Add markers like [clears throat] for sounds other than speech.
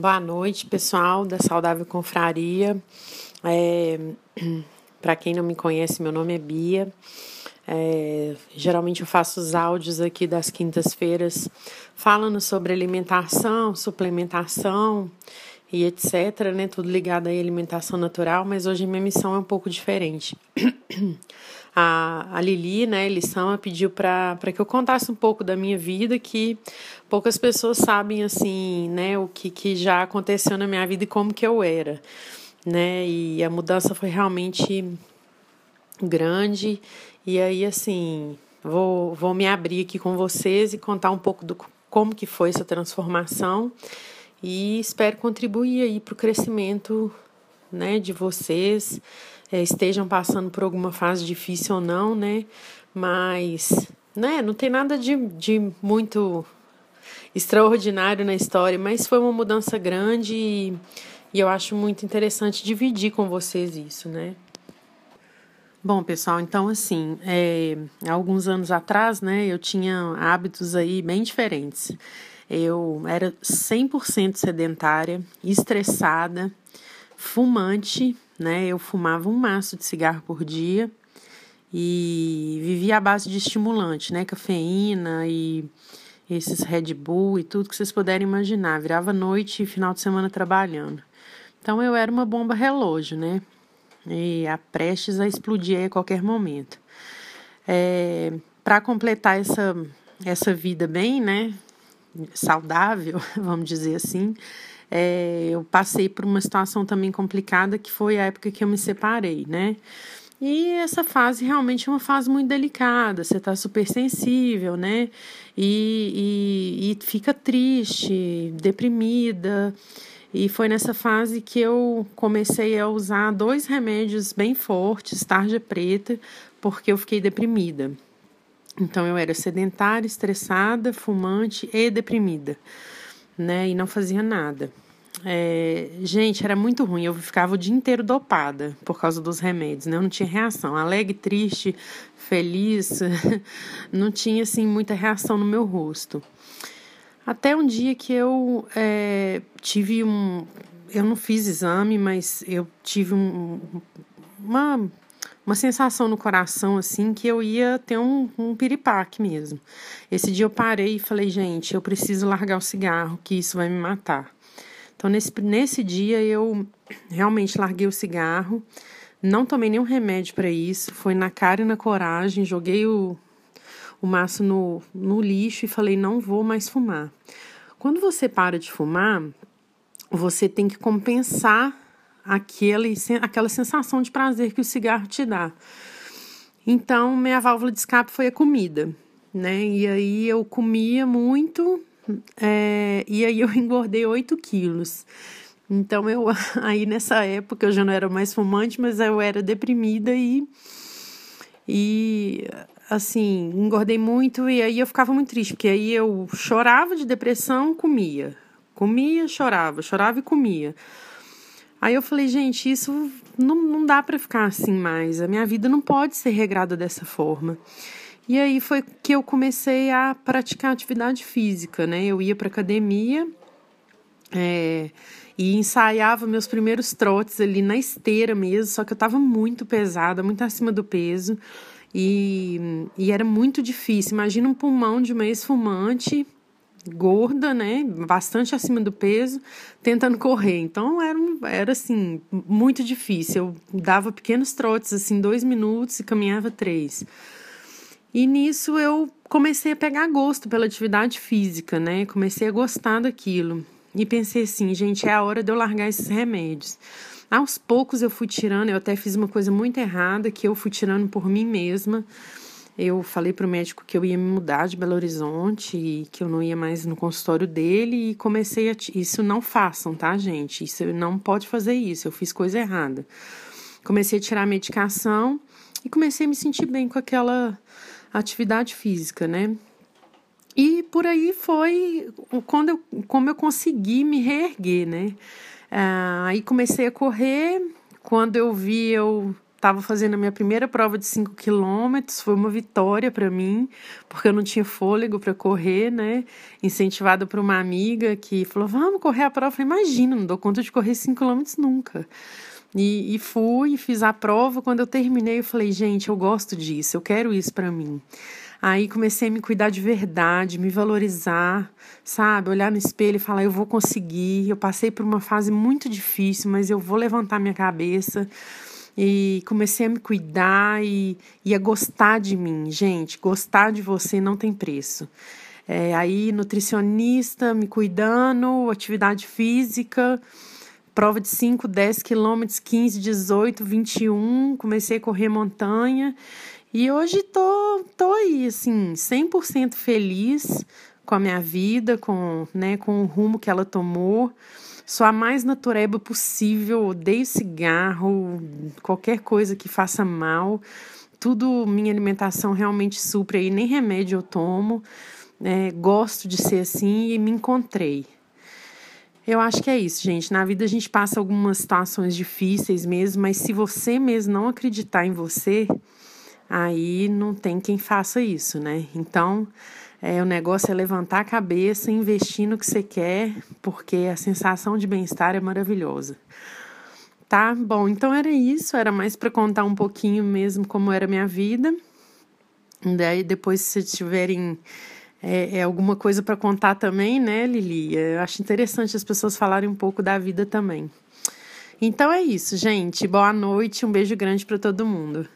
Boa noite, pessoal da Saudável Confraria. É, [clears throat] Para quem não me conhece, meu nome é Bia. É, geralmente eu faço os áudios aqui das quintas-feiras falando sobre alimentação, suplementação e etc, né? Tudo ligado à alimentação natural, mas hoje minha missão é um pouco diferente. [clears throat] A, a Lili, né, Lição, pediu para que eu contasse um pouco da minha vida, que poucas pessoas sabem, assim, né, o que, que já aconteceu na minha vida e como que eu era, né, e a mudança foi realmente grande, e aí, assim, vou, vou me abrir aqui com vocês e contar um pouco do como que foi essa transformação, e espero contribuir aí para o crescimento, né, de vocês, é, estejam passando por alguma fase difícil ou não, né? Mas, né, não tem nada de, de muito extraordinário na história, mas foi uma mudança grande e, e eu acho muito interessante dividir com vocês isso, né? Bom, pessoal, então assim, é, alguns anos atrás, né, eu tinha hábitos aí bem diferentes. Eu era 100% sedentária, estressada, fumante, né? Eu fumava um maço de cigarro por dia e vivia à base de estimulante, né? Cafeína e esses Red Bull e tudo que vocês puderem imaginar. Virava noite e final de semana trabalhando. Então eu era uma bomba relógio, né? E a prestes a explodir a qualquer momento. É, Para completar essa, essa vida bem, né? Saudável, [laughs] vamos dizer assim, é, eu passei por uma situação também complicada, que foi a época que eu me separei, né? E essa fase realmente é uma fase muito delicada, você está super sensível, né? E, e, e fica triste, deprimida. E foi nessa fase que eu comecei a usar dois remédios bem fortes, tarja preta, porque eu fiquei deprimida. Então eu era sedentária, estressada, fumante e deprimida né? E não fazia nada. É, gente, era muito ruim. Eu ficava o dia inteiro dopada por causa dos remédios, né? Eu não tinha reação. Alegre, triste, feliz, [laughs] não tinha assim muita reação no meu rosto. Até um dia que eu é, tive um. Eu não fiz exame, mas eu tive um, uma uma sensação no coração, assim, que eu ia ter um, um piripaque mesmo. Esse dia eu parei e falei, gente, eu preciso largar o cigarro, que isso vai me matar. Então, nesse, nesse dia, eu realmente larguei o cigarro, não tomei nenhum remédio para isso, foi na cara e na coragem, joguei o, o maço no, no lixo e falei, não vou mais fumar. Quando você para de fumar, você tem que compensar aquele, aquela sensação de prazer que o cigarro te dá. Então, minha válvula de escape foi a comida, né? E aí eu comia muito, é, e aí eu [laughs] engordei 8 quilos. Então, eu, [laughs] aí nessa época eu já não era mais fumante, mas eu era deprimida e, e assim, engordei muito e aí eu ficava muito triste, porque aí eu chorava de depressão, comia. Comia, chorava, chorava e comia. Aí eu falei, gente, isso não, não dá para ficar assim mais. A minha vida não pode ser regrada dessa forma. E aí foi que eu comecei a praticar atividade física, né? Eu ia para academia é, e ensaiava meus primeiros trotes ali na esteira mesmo, só que eu estava muito pesada, muito acima do peso. E, e era muito difícil. Imagina um pulmão de uma ex-fumante gorda, né, bastante acima do peso, tentando correr. Então era, era assim, muito difícil. Eu dava pequenos trotes, assim, dois minutos e caminhava três. E nisso eu comecei a pegar gosto pela atividade física, né? Comecei a gostar daquilo. E pensei assim, gente, é a hora de eu largar esses remédios. Aos poucos eu fui tirando, eu até fiz uma coisa muito errada, que eu fui tirando por mim mesma eu falei para o médico que eu ia me mudar de Belo Horizonte e que eu não ia mais no consultório dele e comecei a. Isso não façam, tá, gente? Isso não pode fazer isso. Eu fiz coisa errada. Comecei a tirar a medicação e comecei a me sentir bem com aquela atividade física, né? E por aí foi quando eu, como eu consegui me reerguer, né? Ah, aí comecei a correr. Quando eu vi, eu estava fazendo a minha primeira prova de 5 quilômetros, foi uma vitória para mim, porque eu não tinha fôlego para correr, né? Incentivada por uma amiga que falou: vamos correr a prova. Eu falei: imagina, não dou conta de correr 5 quilômetros nunca. E, e fui, fiz a prova. Quando eu terminei, eu falei: gente, eu gosto disso, eu quero isso para mim. Aí comecei a me cuidar de verdade, me valorizar, sabe? Olhar no espelho e falar: eu vou conseguir. Eu passei por uma fase muito difícil, mas eu vou levantar minha cabeça. E comecei a me cuidar e, e a gostar de mim. Gente, gostar de você não tem preço. É, aí, nutricionista, me cuidando, atividade física, prova de 5, 10 quilômetros, 15, 18, 21. Comecei a correr montanha e hoje tô, tô aí, assim, 100% feliz com a minha vida, com, né, com o rumo que ela tomou. Sou a mais natureba possível, odeio cigarro, qualquer coisa que faça mal. Tudo, minha alimentação realmente supre aí, nem remédio eu tomo. É, gosto de ser assim e me encontrei. Eu acho que é isso, gente. Na vida a gente passa algumas situações difíceis mesmo, mas se você mesmo não acreditar em você, aí não tem quem faça isso, né? Então, é, o negócio é levantar a cabeça, investir no que você quer, porque a sensação de bem-estar é maravilhosa. Tá? Bom, então era isso, era mais para contar um pouquinho mesmo como era a minha vida. Daí depois, se tiverem é, é alguma coisa para contar também, né, Lili? Eu acho interessante as pessoas falarem um pouco da vida também. Então é isso, gente. Boa noite, um beijo grande para todo mundo.